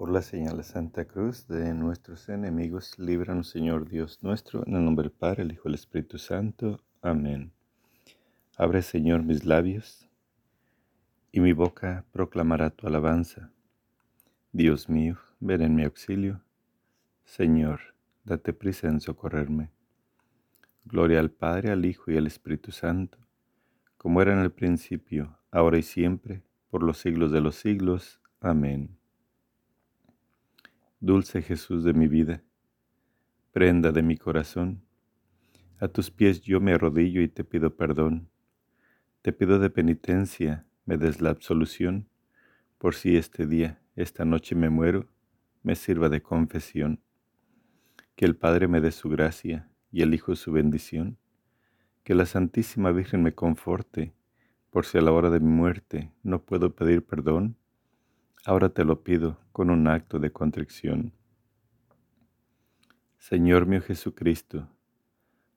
Por la señal de Santa Cruz de nuestros enemigos, líbranos Señor Dios nuestro, en el nombre del Padre, el Hijo y el Espíritu Santo. Amén. Abre Señor mis labios, y mi boca proclamará tu alabanza. Dios mío, ven en mi auxilio. Señor, date prisa en socorrerme. Gloria al Padre, al Hijo y al Espíritu Santo, como era en el principio, ahora y siempre, por los siglos de los siglos. Amén. Dulce Jesús de mi vida, prenda de mi corazón, a tus pies yo me arrodillo y te pido perdón. Te pido de penitencia, me des la absolución, por si este día, esta noche me muero, me sirva de confesión. Que el Padre me dé su gracia y el Hijo su bendición. Que la Santísima Virgen me conforte, por si a la hora de mi muerte no puedo pedir perdón Ahora te lo pido con un acto de contrición. Señor mío Jesucristo,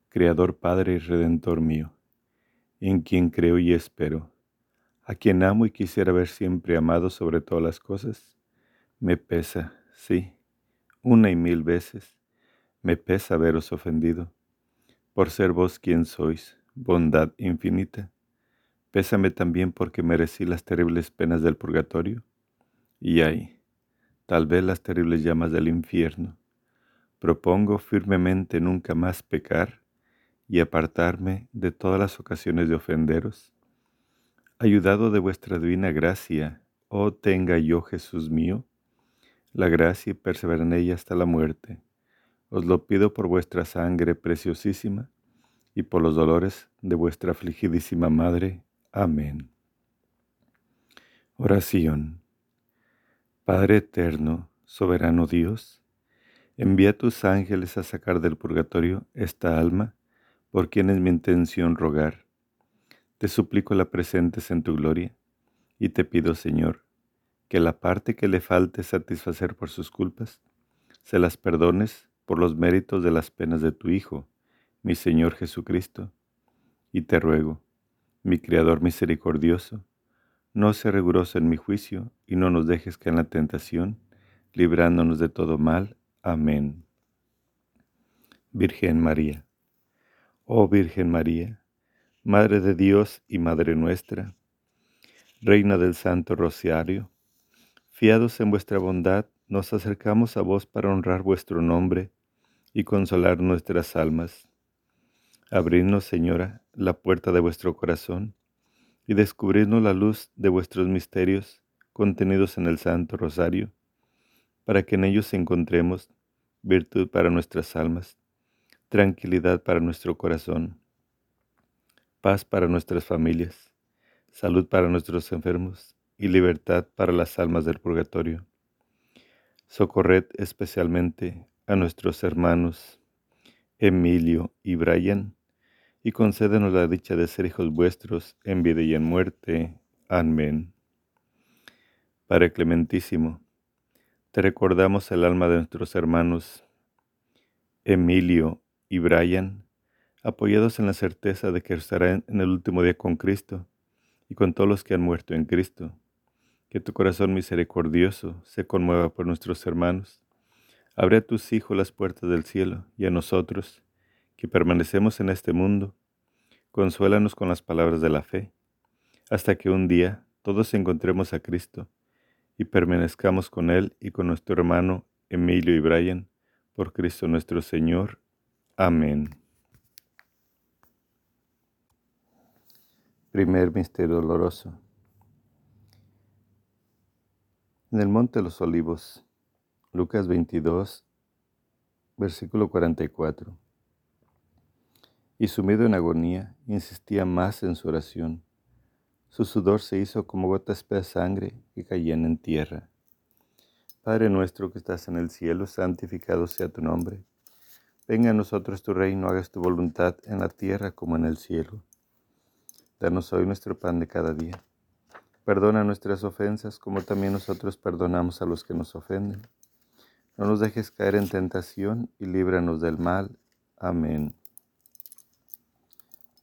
Creador Padre y Redentor mío, en quien creo y espero, a quien amo y quisiera ver siempre amado sobre todas las cosas, me pesa, sí, una y mil veces, me pesa haberos ofendido, por ser vos quien sois, bondad infinita. Pésame también porque merecí las terribles penas del purgatorio y ahí, tal vez las terribles llamas del infierno. Propongo firmemente nunca más pecar y apartarme de todas las ocasiones de ofenderos. Ayudado de vuestra divina gracia, oh tenga yo, Jesús mío, la gracia y persevera en ella hasta la muerte. Os lo pido por vuestra sangre preciosísima y por los dolores de vuestra afligidísima Madre. Amén. Oración. Padre eterno, soberano Dios, envía tus ángeles a sacar del purgatorio esta alma, por quien es mi intención rogar. Te suplico la presentes en tu gloria, y te pido, Señor, que la parte que le falte satisfacer por sus culpas, se las perdones por los méritos de las penas de tu Hijo, mi Señor Jesucristo. Y te ruego, mi Creador misericordioso, no se riguroso en mi juicio, y no nos dejes caer en la tentación, librándonos de todo mal. Amén. Virgen María. Oh Virgen María, Madre de Dios y Madre nuestra, Reina del Santo Rociario, fiados en vuestra bondad, nos acercamos a vos para honrar vuestro nombre y consolar nuestras almas. Abridnos, Señora, la puerta de vuestro corazón y descubrirnos la luz de vuestros misterios contenidos en el Santo Rosario, para que en ellos encontremos virtud para nuestras almas, tranquilidad para nuestro corazón, paz para nuestras familias, salud para nuestros enfermos y libertad para las almas del purgatorio. Socorred especialmente a nuestros hermanos Emilio y Brian, y concédenos la dicha de ser hijos vuestros en vida y en muerte. Amén. Padre Clementísimo, te recordamos el alma de nuestros hermanos Emilio y Brian, apoyados en la certeza de que estarán en el último día con Cristo y con todos los que han muerto en Cristo. Que tu corazón misericordioso se conmueva por nuestros hermanos. Abre a tus hijos las puertas del cielo y a nosotros, que permanecemos en este mundo, consuélanos con las palabras de la fe, hasta que un día todos encontremos a Cristo y permanezcamos con Él y con nuestro hermano Emilio y Brian, por Cristo nuestro Señor. Amén. Primer misterio doloroso. En el Monte de los Olivos, Lucas 22, versículo 44 y sumido en agonía, insistía más en su oración. Su sudor se hizo como gotas de sangre que caían en tierra. Padre nuestro que estás en el cielo, santificado sea tu nombre. Venga a nosotros tu reino, hagas tu voluntad en la tierra como en el cielo. Danos hoy nuestro pan de cada día. Perdona nuestras ofensas como también nosotros perdonamos a los que nos ofenden. No nos dejes caer en tentación y líbranos del mal. Amén.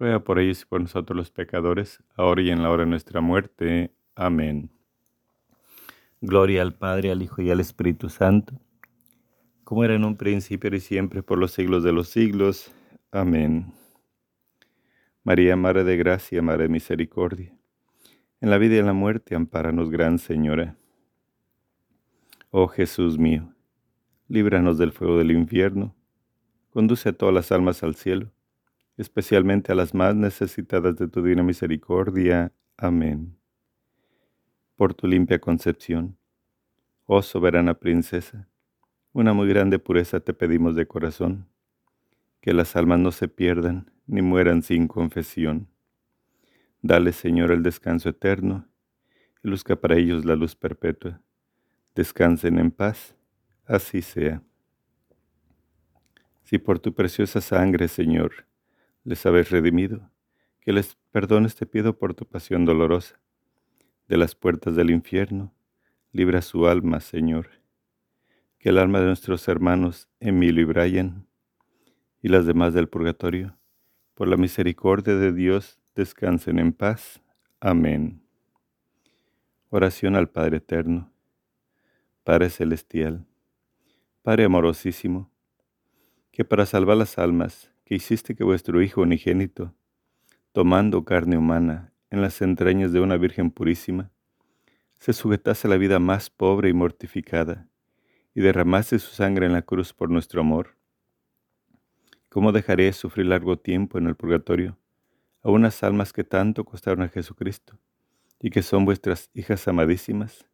ruega por ellos y por nosotros los pecadores, ahora y en la hora de nuestra muerte. Amén. Gloria al Padre, al Hijo y al Espíritu Santo, como era en un principio y siempre, por los siglos de los siglos. Amén. María, Madre de Gracia, Madre de Misericordia, en la vida y en la muerte, ampáranos, Gran Señora. Oh Jesús mío, líbranos del fuego del infierno, conduce a todas las almas al cielo, especialmente a las más necesitadas de tu divina misericordia. Amén. Por tu limpia concepción, oh soberana princesa, una muy grande pureza te pedimos de corazón, que las almas no se pierdan ni mueran sin confesión. Dale, Señor, el descanso eterno y luzca para ellos la luz perpetua descansen en paz, así sea. Si por tu preciosa sangre, Señor, les habéis redimido, que les perdones te pido por tu pasión dolorosa. De las puertas del infierno, libra su alma, Señor. Que el alma de nuestros hermanos Emilio y Brian y las demás del purgatorio, por la misericordia de Dios, descansen en paz. Amén. Oración al Padre Eterno Padre Celestial, Padre amorosísimo, que para salvar las almas, que hiciste que vuestro Hijo unigénito, tomando carne humana en las entrañas de una Virgen purísima, se sujetase a la vida más pobre y mortificada, y derramase su sangre en la cruz por nuestro amor. ¿Cómo dejaré sufrir largo tiempo en el purgatorio a unas almas que tanto costaron a Jesucristo y que son vuestras hijas amadísimas?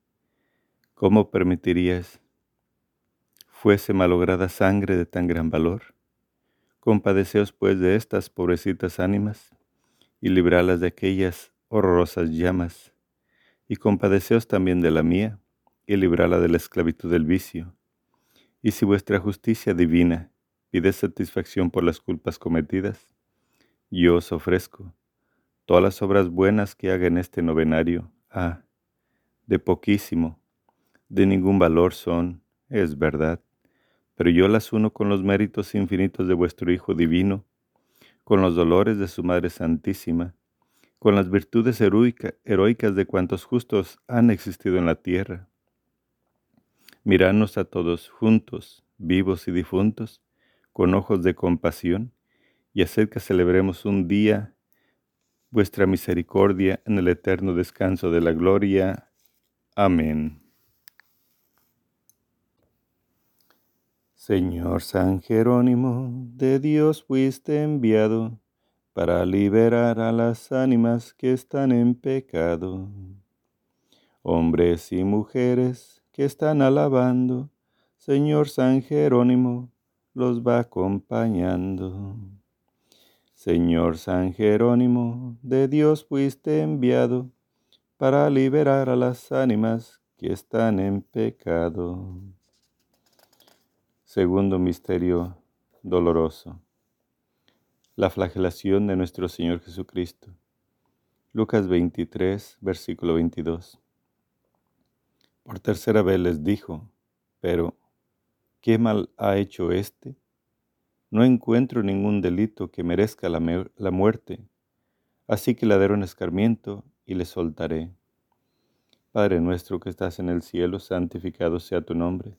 ¿Cómo permitirías fuese malograda sangre de tan gran valor? Compadeceos pues de estas pobrecitas ánimas y libralas de aquellas horrorosas llamas, y compadeceos también de la mía y librala de la esclavitud del vicio. Y si vuestra justicia divina pide satisfacción por las culpas cometidas, yo os ofrezco todas las obras buenas que haga en este novenario. Ah, de poquísimo, de ningún valor son, es verdad, pero yo las uno con los méritos infinitos de vuestro Hijo Divino, con los dolores de su Madre Santísima, con las virtudes heroicas de cuantos justos han existido en la tierra. Miradnos a todos juntos, vivos y difuntos, con ojos de compasión, y hacer que celebremos un día vuestra misericordia en el eterno descanso de la gloria. Amén. Señor San Jerónimo, de Dios fuiste enviado para liberar a las ánimas que están en pecado. Hombres y mujeres que están alabando, Señor San Jerónimo los va acompañando. Señor San Jerónimo, de Dios fuiste enviado para liberar a las ánimas que están en pecado. Segundo misterio doloroso. La flagelación de nuestro Señor Jesucristo. Lucas 23, versículo 22. Por tercera vez les dijo, pero, ¿qué mal ha hecho éste? No encuentro ningún delito que merezca la, muerte, así que le daré un escarmiento y le soltaré. Padre nuestro que estás en el cielo, santificado sea tu nombre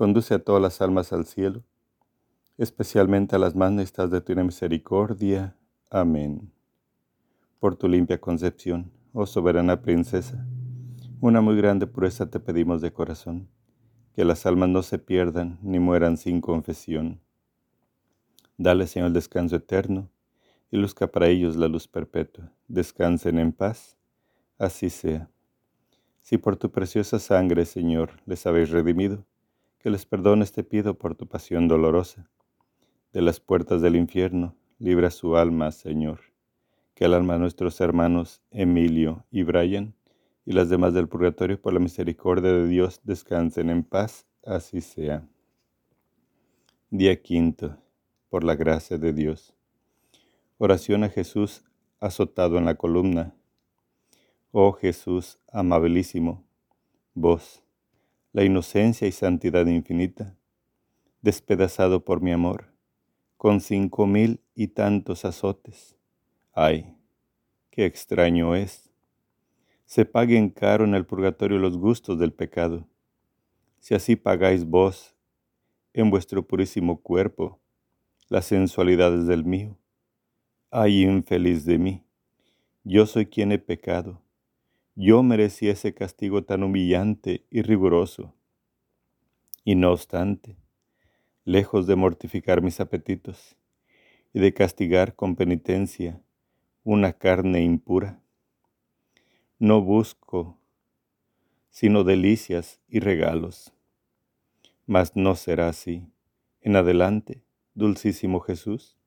conduce a todas las almas al cielo, especialmente a las más necesitadas de tu misericordia. Amén. Por tu limpia concepción, oh soberana princesa, una muy grande pureza te pedimos de corazón, que las almas no se pierdan ni mueran sin confesión. Dale, Señor, el descanso eterno y luzca para ellos la luz perpetua. Descansen en paz, así sea. Si por tu preciosa sangre, Señor, les habéis redimido, que les perdones te pido por tu pasión dolorosa. De las puertas del infierno, libra su alma, Señor. Que el alma de nuestros hermanos Emilio y Brian y las demás del purgatorio por la misericordia de Dios descansen en paz, así sea. Día quinto, por la gracia de Dios. Oración a Jesús azotado en la columna. Oh Jesús amabilísimo, vos, la inocencia y santidad infinita, despedazado por mi amor, con cinco mil y tantos azotes. Ay, qué extraño es. Se paguen caro en el purgatorio los gustos del pecado. Si así pagáis vos en vuestro purísimo cuerpo las sensualidades del mío, Ay, infeliz de mí, yo soy quien he pecado. Yo merecí ese castigo tan humillante y riguroso. Y no obstante, lejos de mortificar mis apetitos y de castigar con penitencia una carne impura, no busco sino delicias y regalos. Mas no será así. En adelante, dulcísimo Jesús,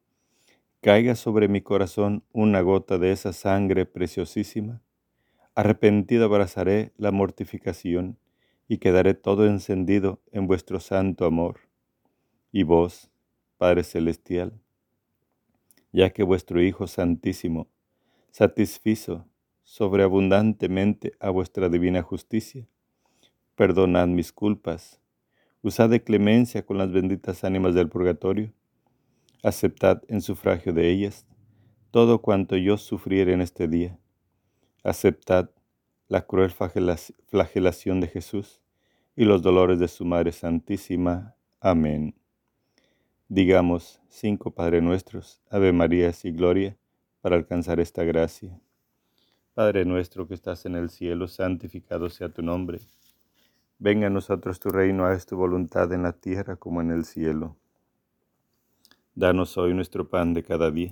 caiga sobre mi corazón una gota de esa sangre preciosísima, arrepentido abrazaré la mortificación y quedaré todo encendido en vuestro santo amor. Y vos, Padre Celestial, ya que vuestro Hijo Santísimo satisfizo sobreabundantemente a vuestra divina justicia, perdonad mis culpas, usad de clemencia con las benditas ánimas del purgatorio, aceptad en sufragio de ellas todo cuanto yo sufriere en este día. Aceptad la cruel flagelación de Jesús y los dolores de su Madre Santísima. Amén. Digamos cinco Padre Nuestros, Ave Marías y Gloria, para alcanzar esta gracia. Padre nuestro que estás en el cielo, santificado sea tu nombre. Venga a nosotros tu reino, haz tu voluntad en la tierra como en el cielo. Danos hoy nuestro pan de cada día.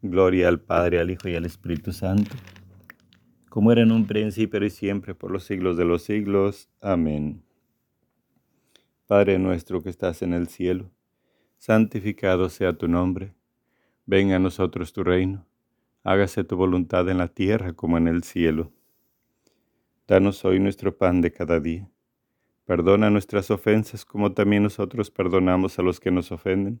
Gloria al Padre, al Hijo y al Espíritu Santo, como era en un principio y siempre, por los siglos de los siglos. Amén. Padre nuestro que estás en el cielo, santificado sea tu nombre. Venga a nosotros tu reino. Hágase tu voluntad en la tierra como en el cielo. Danos hoy nuestro pan de cada día. Perdona nuestras ofensas como también nosotros perdonamos a los que nos ofenden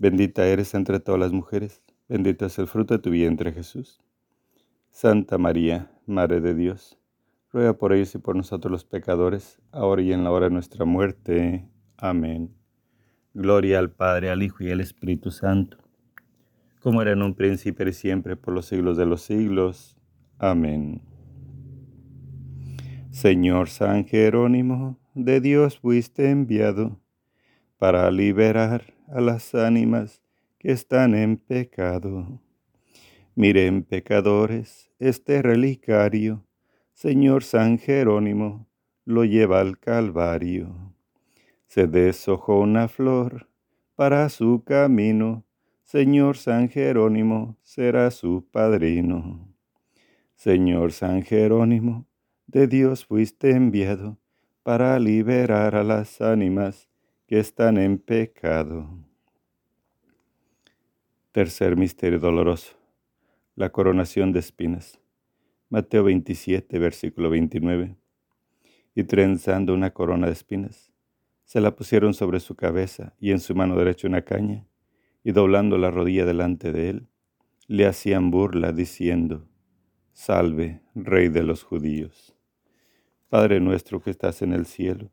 Bendita eres entre todas las mujeres, bendito es el fruto de tu vientre Jesús. Santa María, Madre de Dios, ruega por ellos y por nosotros los pecadores, ahora y en la hora de nuestra muerte. Amén. Gloria al Padre, al Hijo y al Espíritu Santo, como era en un príncipe y siempre, por los siglos de los siglos. Amén. Señor San Jerónimo, de Dios fuiste enviado para liberar a las ánimas que están en pecado. Miren, pecadores, este relicario, Señor San Jerónimo, lo lleva al Calvario. Se deshojó una flor para su camino, Señor San Jerónimo será su padrino. Señor San Jerónimo, de Dios fuiste enviado para liberar a las ánimas que están en pecado. Tercer misterio doloroso la coronación de espinas. Mateo 27, versículo 29. Y trenzando una corona de espinas, se la pusieron sobre su cabeza y en su mano derecha una caña, y doblando la rodilla delante de él, le hacían burla diciendo, Salve, Rey de los judíos. Padre nuestro que estás en el cielo,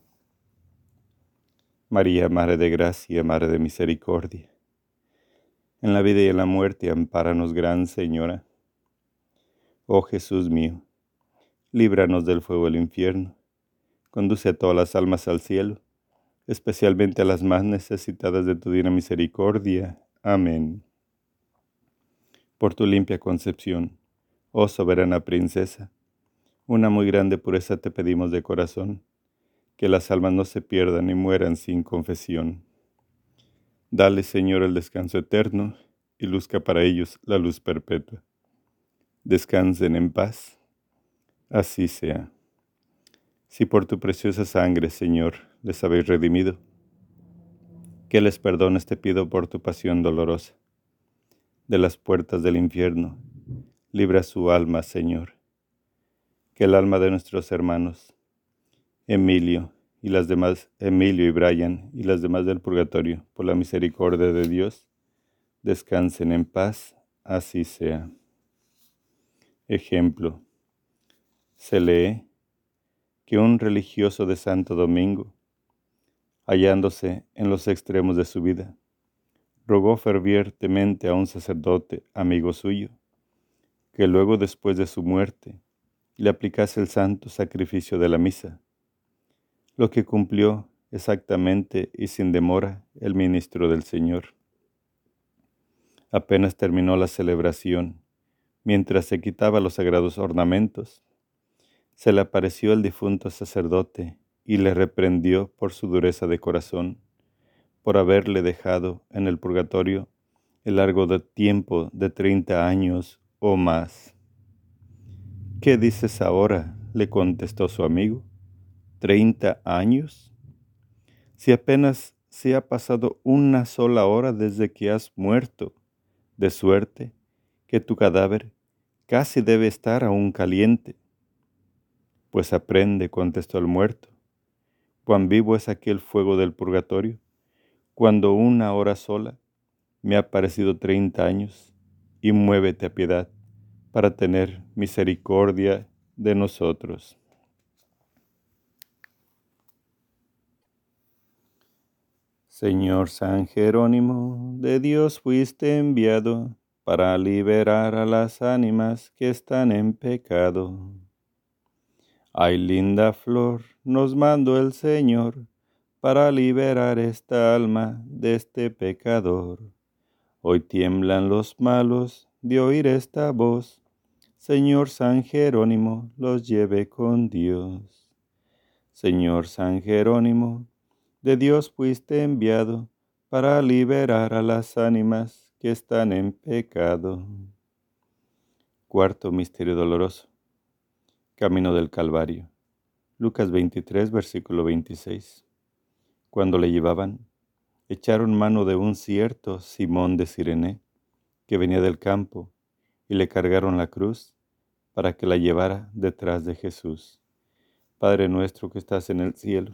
María, Madre de Gracia, Madre de Misericordia, en la vida y en la muerte, ampáranos, Gran Señora. Oh Jesús mío, líbranos del fuego del infierno, conduce a todas las almas al cielo, especialmente a las más necesitadas de tu divina misericordia. Amén. Por tu limpia concepción, oh soberana princesa, una muy grande pureza te pedimos de corazón que las almas no se pierdan y mueran sin confesión. Dale, Señor, el descanso eterno y luzca para ellos la luz perpetua. Descansen en paz. Así sea. Si por tu preciosa sangre, Señor, les habéis redimido, que les perdones te pido por tu pasión dolorosa. De las puertas del infierno, libra su alma, Señor. Que el alma de nuestros hermanos, Emilio y las demás, Emilio y Brian y las demás del purgatorio, por la misericordia de Dios, descansen en paz, así sea. Ejemplo. Se lee que un religioso de Santo Domingo, hallándose en los extremos de su vida, rogó fervientemente a un sacerdote, amigo suyo, que luego después de su muerte le aplicase el santo sacrificio de la misa lo que cumplió exactamente y sin demora el ministro del Señor. Apenas terminó la celebración, mientras se quitaba los sagrados ornamentos, se le apareció el difunto sacerdote y le reprendió por su dureza de corazón, por haberle dejado en el purgatorio el largo tiempo de treinta años o más. ¿Qué dices ahora? le contestó su amigo. ¿Treinta años? Si apenas se ha pasado una sola hora desde que has muerto, de suerte que tu cadáver casi debe estar aún caliente. Pues aprende, contestó el muerto, cuán vivo es aquel fuego del purgatorio, cuando una hora sola me ha parecido treinta años, y muévete a piedad para tener misericordia de nosotros. Señor San Jerónimo, de Dios fuiste enviado para liberar a las ánimas que están en pecado. Ay, linda flor, nos mandó el Señor para liberar esta alma de este pecador. Hoy tiemblan los malos de oír esta voz. Señor San Jerónimo, los lleve con Dios. Señor San Jerónimo, de Dios fuiste enviado para liberar a las ánimas que están en pecado. Cuarto Misterio Doloroso. Camino del Calvario. Lucas 23, versículo 26. Cuando le llevaban, echaron mano de un cierto Simón de Sirene, que venía del campo, y le cargaron la cruz para que la llevara detrás de Jesús. Padre nuestro que estás en el cielo,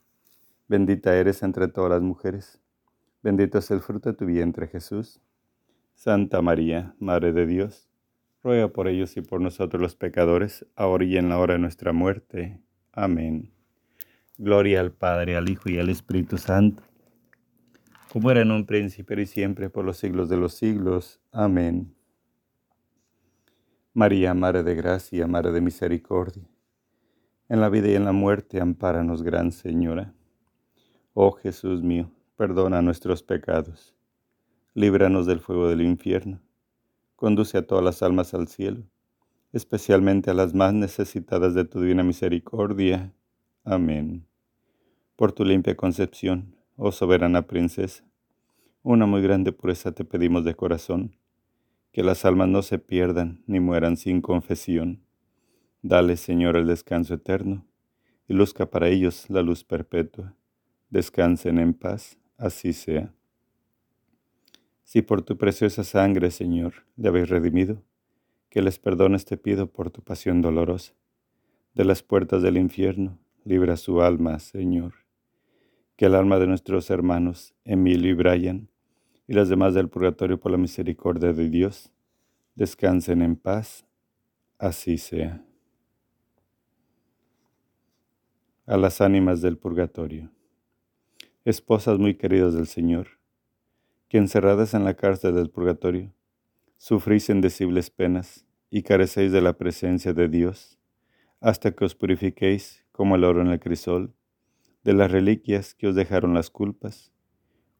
Bendita eres entre todas las mujeres. Bendito es el fruto de tu vientre, Jesús. Santa María, Madre de Dios, ruega por ellos y por nosotros los pecadores, ahora y en la hora de nuestra muerte. Amén. Gloria al Padre, al Hijo y al Espíritu Santo, como era en un príncipe y siempre, por los siglos de los siglos. Amén. María, Madre de Gracia, Madre de Misericordia en la vida y en la muerte, ampáranos, Gran Señora. Oh Jesús mío, perdona nuestros pecados, líbranos del fuego del infierno, conduce a todas las almas al cielo, especialmente a las más necesitadas de tu divina misericordia. Amén. Por tu limpia concepción, oh soberana princesa, una muy grande pureza te pedimos de corazón, que las almas no se pierdan ni mueran sin confesión Dale, Señor, el descanso eterno, y luzca para ellos la luz perpetua. Descansen en paz, así sea. Si por tu preciosa sangre, Señor, le habéis redimido, que les perdones te pido por tu pasión dolorosa. De las puertas del infierno, libra su alma, Señor. Que el alma de nuestros hermanos, Emilio y Brian, y las demás del purgatorio por la misericordia de Dios, descansen en paz, así sea. a las ánimas del purgatorio. Esposas muy queridas del Señor, que encerradas en la cárcel del purgatorio, sufrís indecibles penas y carecéis de la presencia de Dios, hasta que os purifiquéis como el oro en el crisol, de las reliquias que os dejaron las culpas,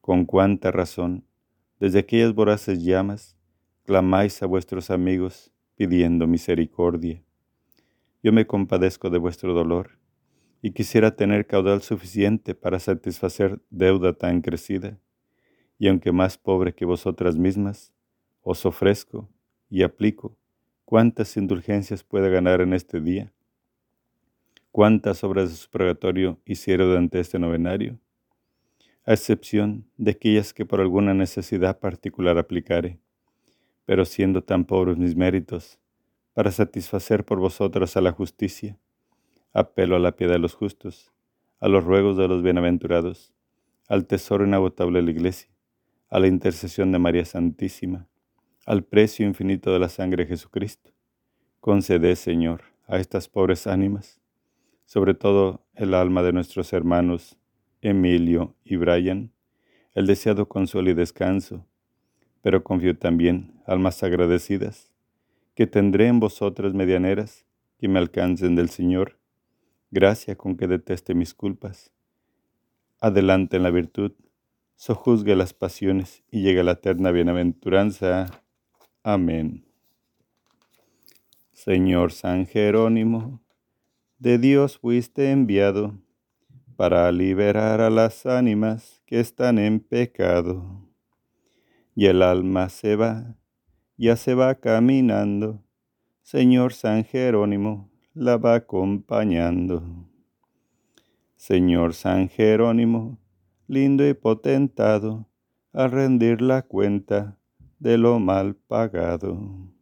con cuánta razón, desde aquellas voraces llamas, clamáis a vuestros amigos pidiendo misericordia. Yo me compadezco de vuestro dolor, y quisiera tener caudal suficiente para satisfacer deuda tan crecida, y aunque más pobre que vosotras mismas, os ofrezco y aplico. Cuántas indulgencias pueda ganar en este día, cuántas obras de su hiciera durante este novenario, a excepción de aquellas que por alguna necesidad particular aplicare, pero siendo tan pobres mis méritos, para satisfacer por vosotras a la justicia, Apelo a la piedad de los justos, a los ruegos de los bienaventurados, al tesoro inagotable de la Iglesia, a la intercesión de María Santísima, al precio infinito de la sangre de Jesucristo. Concede, Señor, a estas pobres ánimas, sobre todo el alma de nuestros hermanos Emilio y Brian, el deseado consuelo y descanso, pero confío también, almas agradecidas, que tendré en vosotras medianeras que me alcancen del Señor gracia con que deteste mis culpas. Adelante en la virtud, sojuzgue las pasiones y llegue a la eterna bienaventuranza. Amén. Señor San Jerónimo, de Dios fuiste enviado para liberar a las ánimas que están en pecado. Y el alma se va, ya se va caminando. Señor San Jerónimo, la va acompañando. Señor San Jerónimo, lindo y potentado, a rendir la cuenta de lo mal pagado.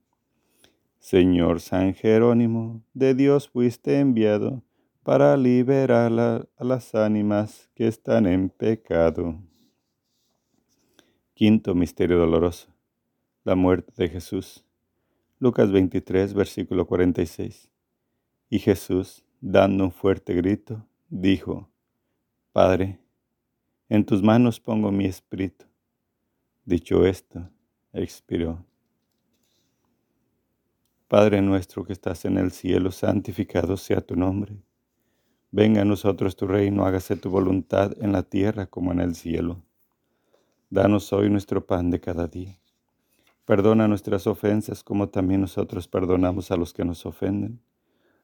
Señor San Jerónimo, de Dios fuiste enviado para liberar a las ánimas que están en pecado. Quinto Misterio Doloroso. La muerte de Jesús. Lucas 23, versículo 46. Y Jesús, dando un fuerte grito, dijo, Padre, en tus manos pongo mi espíritu. Dicho esto, expiró. Padre nuestro que estás en el cielo, santificado sea tu nombre. Venga a nosotros tu reino, hágase tu voluntad en la tierra como en el cielo. Danos hoy nuestro pan de cada día. Perdona nuestras ofensas como también nosotros perdonamos a los que nos ofenden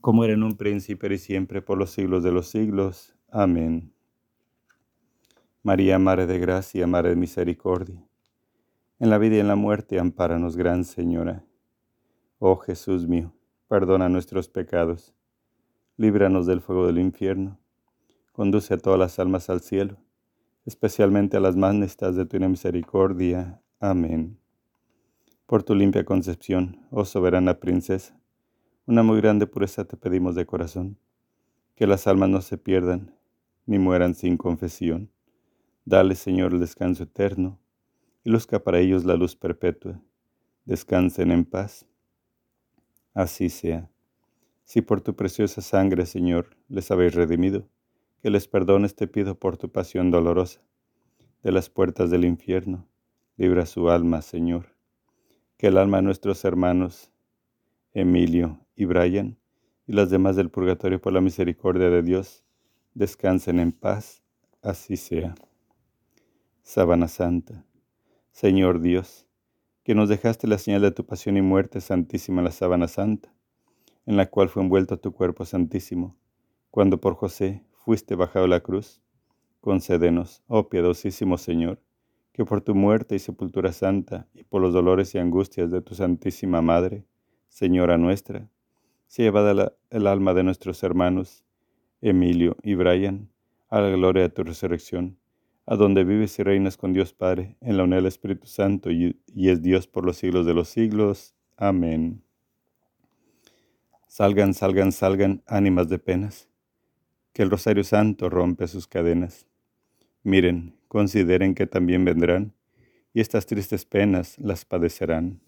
como era en un príncipe y siempre por los siglos de los siglos. Amén. María, Madre de Gracia, Madre de Misericordia, en la vida y en la muerte, ampáranos, Gran Señora. Oh Jesús mío, perdona nuestros pecados, líbranos del fuego del infierno, conduce a todas las almas al cielo, especialmente a las más necesitadas de tu misericordia. Amén. Por tu limpia concepción, oh soberana princesa, una muy grande pureza te pedimos de corazón, que las almas no se pierdan ni mueran sin confesión. Dale, Señor, el descanso eterno y luzca para ellos la luz perpetua. Descansen en paz. Así sea. Si por tu preciosa sangre, Señor, les habéis redimido, que les perdones te pido por tu pasión dolorosa. De las puertas del infierno, libra su alma, Señor. Que el alma de nuestros hermanos, Emilio y Brian y las demás del purgatorio por la misericordia de Dios descansen en paz, así sea. Sábana Santa, Señor Dios, que nos dejaste la señal de tu pasión y muerte santísima la sábana santa, en la cual fue envuelto tu cuerpo santísimo, cuando por José fuiste bajado a la cruz, concédenos, oh piadosísimo Señor, que por tu muerte y sepultura santa y por los dolores y angustias de tu Santísima Madre, Señora nuestra, se llevada el alma de nuestros hermanos Emilio y Brian a la gloria de tu resurrección, a donde vives y reinas con Dios Padre, en la unidad del Espíritu Santo, y, y es Dios por los siglos de los siglos. Amén. Salgan, salgan, salgan, ánimas de penas, que el Rosario Santo rompe sus cadenas. Miren, consideren que también vendrán, y estas tristes penas las padecerán.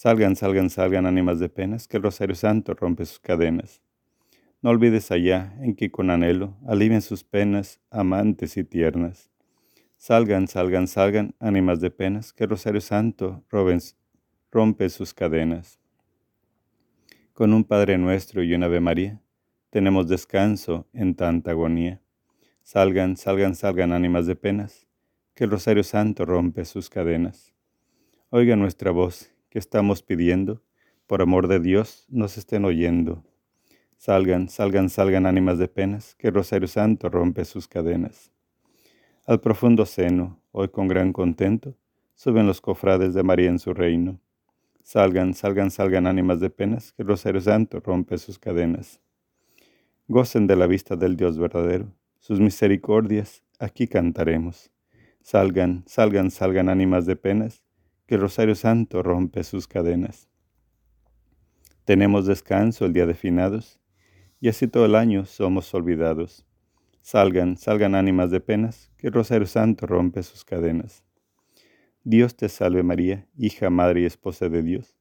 Salgan, salgan, salgan ánimas de penas, que el Rosario Santo rompe sus cadenas. No olvides allá en que con anhelo alivien sus penas amantes y tiernas. Salgan, salgan, salgan ánimas de penas, que el Rosario Santo rompe sus cadenas. Con un Padre nuestro y una Ave María, tenemos descanso en tanta agonía. Salgan, salgan, salgan ánimas de penas, que el Rosario Santo rompe sus cadenas. Oiga nuestra voz que estamos pidiendo, por amor de Dios, nos estén oyendo. Salgan, salgan, salgan ánimas de penas, que Rosario Santo rompe sus cadenas. Al profundo seno, hoy con gran contento, suben los cofrades de María en su reino. Salgan, salgan, salgan ánimas de penas, que Rosario Santo rompe sus cadenas. Gocen de la vista del Dios verdadero, sus misericordias aquí cantaremos. Salgan, salgan, salgan ánimas de penas, que el Rosario Santo rompe sus cadenas. Tenemos descanso el día de finados, y así todo el año somos olvidados. Salgan, salgan ánimas de penas, que el Rosario Santo rompe sus cadenas. Dios te salve María, hija, madre y esposa de Dios.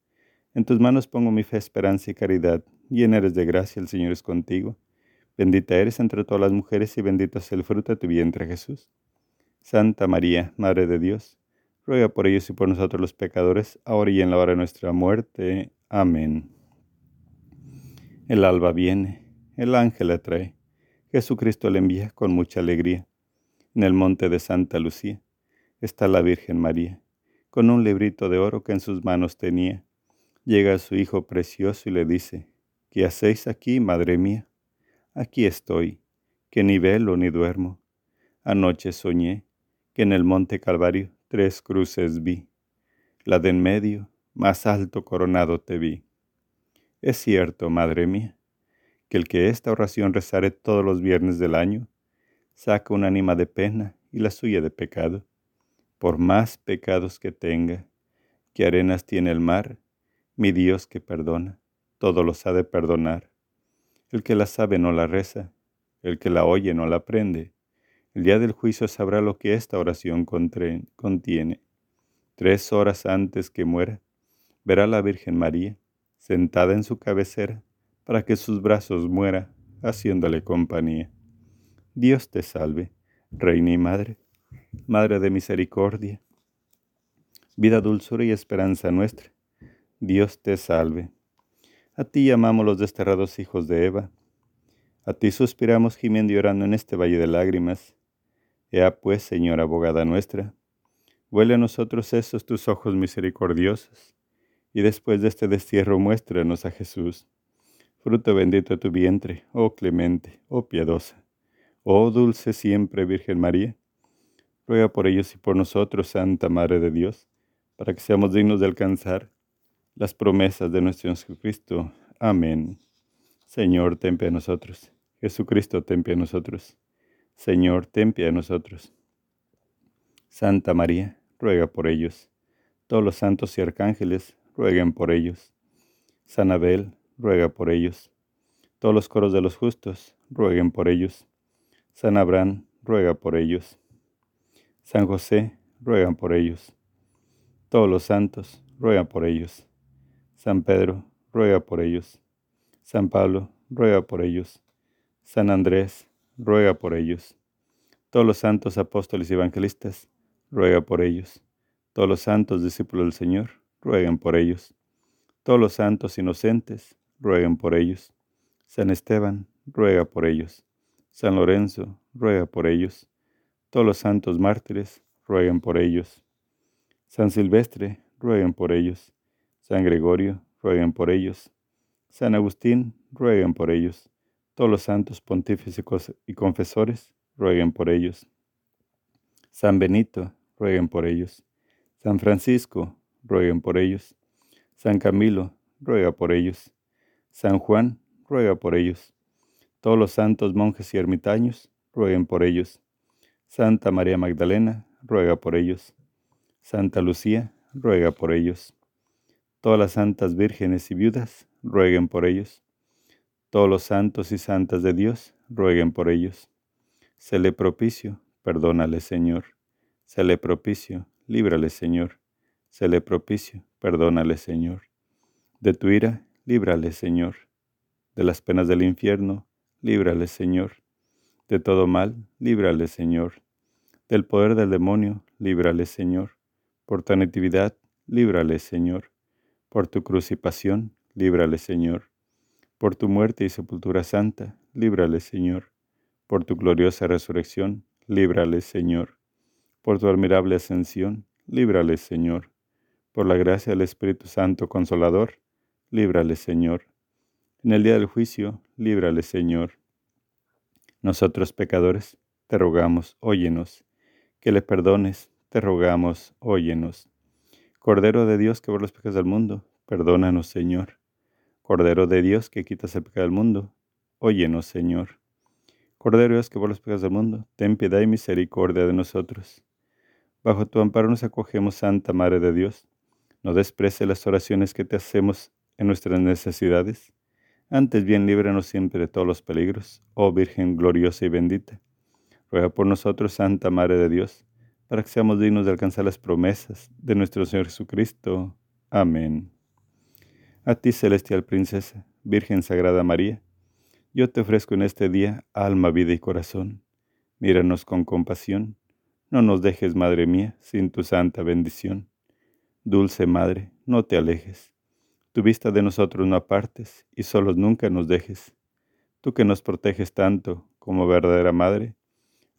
En tus manos pongo mi fe, esperanza y caridad. Llena eres de gracia, el Señor es contigo. Bendita eres entre todas las mujeres y bendito es el fruto de tu vientre Jesús. Santa María, Madre de Dios, ruega por ellos y por nosotros los pecadores, ahora y en la hora de nuestra muerte. Amén. El alba viene, el ángel la trae, Jesucristo le envía con mucha alegría. En el monte de Santa Lucía está la Virgen María, con un librito de oro que en sus manos tenía. Llega su hijo precioso y le dice, ¿qué hacéis aquí, madre mía? Aquí estoy, que ni velo ni duermo. Anoche soñé que en el monte Calvario tres cruces vi. La de en medio, más alto coronado te vi. Es cierto, madre mía, que el que esta oración rezare todos los viernes del año, saca un ánima de pena y la suya de pecado por más pecados que tenga, que arenas tiene el mar, mi Dios que perdona, todo lo sabe perdonar. El que la sabe no la reza, el que la oye no la aprende. El día del juicio sabrá lo que esta oración contiene. Tres horas antes que muera, verá la Virgen María sentada en su cabecera para que sus brazos muera, haciéndole compañía. Dios te salve, Reina y Madre Madre de misericordia, vida, dulzura y esperanza nuestra, Dios te salve. A ti llamamos los desterrados hijos de Eva, a ti suspiramos gimiendo y orando en este valle de lágrimas. Ea pues, Señora abogada nuestra, vuelve a nosotros esos tus ojos misericordiosos, y después de este destierro muéstranos a Jesús, fruto bendito de tu vientre, oh clemente, oh piadosa, oh dulce siempre Virgen María Ruega por ellos y por nosotros, Santa Madre de Dios, para que seamos dignos de alcanzar las promesas de nuestro Jesucristo. Amén. Señor, ten a nosotros. Jesucristo, ten a nosotros. Señor, ten pie a nosotros. Santa María, ruega por ellos. Todos los santos y arcángeles, rueguen por ellos. San Abel, ruega por ellos. Todos los coros de los justos, rueguen por ellos. San Abraham, ruega por ellos. San José, ruegan por ellos. Todos los santos, ruegan por ellos. San Pedro, ruega por ellos. San Pablo, ruega por ellos. San Andrés, ruega por ellos. Todos los santos apóstoles y evangelistas, ruega por ellos. Todos los santos discípulos del Señor, rueguen por ellos. Todos los santos inocentes, rueguen por ellos. San Esteban, ruega por ellos. San Lorenzo, ruega por ellos. Todos los santos mártires, rueguen por ellos. San Silvestre, rueguen por ellos. San Gregorio, rueguen por ellos. San Agustín, rueguen por ellos. Todos los santos pontífices y confesores, rueguen por ellos. San Benito, rueguen por ellos. San Francisco, rueguen por ellos. San Camilo, ruega por ellos. San Juan, ruega por ellos. Todos los santos monjes y ermitaños, rueguen por ellos. Santa María Magdalena, ruega por ellos. Santa Lucía, ruega por ellos. Todas las santas vírgenes y viudas, rueguen por ellos. Todos los santos y santas de Dios, rueguen por ellos. Se le propicio, perdónale, Señor. Se le propicio, líbrale, Señor. Se le propicio, perdónale, Señor. De tu ira, líbrale, Señor. De las penas del infierno, líbrale, Señor de todo mal, líbrale, Señor. Del poder del demonio, líbrale, Señor. Por tu natividad, líbrale, Señor. Por tu crucifixión, líbrale, Señor. Por tu muerte y sepultura santa, líbrale, Señor. Por tu gloriosa resurrección, líbrale, Señor. Por tu admirable ascensión, líbrale, Señor. Por la gracia del Espíritu Santo Consolador, líbrale, Señor. En el día del juicio, líbrale, Señor. Nosotros pecadores, te rogamos, óyenos. Que le perdones, te rogamos, óyenos. Cordero de Dios que por los pecados del mundo, perdónanos, Señor. Cordero de Dios, que quitas el pecado del mundo, óyenos, Señor. Cordero Dios, que por los pecados del mundo, ten piedad y misericordia de nosotros. Bajo tu amparo nos acogemos, Santa Madre de Dios. No desprece las oraciones que te hacemos en nuestras necesidades. Antes bien líbranos siempre de todos los peligros, oh Virgen gloriosa y bendita. Ruega por nosotros, Santa Madre de Dios, para que seamos dignos de alcanzar las promesas de nuestro Señor Jesucristo. Amén. A ti, celestial princesa, Virgen Sagrada María, yo te ofrezco en este día alma, vida y corazón. Míranos con compasión. No nos dejes, Madre mía, sin tu santa bendición. Dulce Madre, no te alejes. Tu vista de nosotros no apartes y solos nunca nos dejes. Tú que nos proteges tanto como verdadera Madre,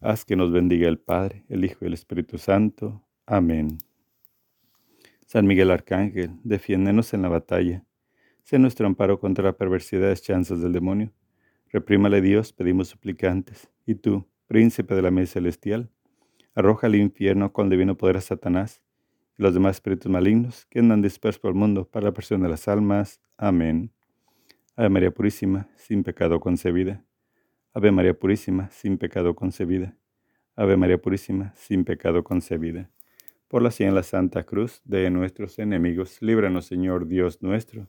haz que nos bendiga el Padre, el Hijo y el Espíritu Santo. Amén. San Miguel Arcángel, defiéndenos en la batalla. Sé nuestro amparo contra la perversidad y chanzas del demonio. Reprímale Dios, pedimos suplicantes. Y tú, príncipe de la mesa celestial, arroja al infierno con divino poder a Satanás y los demás espíritus malignos que andan dispersos por el mundo para la presión de las almas. Amén. Ave María Purísima, sin pecado concebida. Ave María Purísima, sin pecado concebida. Ave María Purísima, sin pecado concebida. Por la señal la Santa Cruz de nuestros enemigos, líbranos Señor Dios nuestro,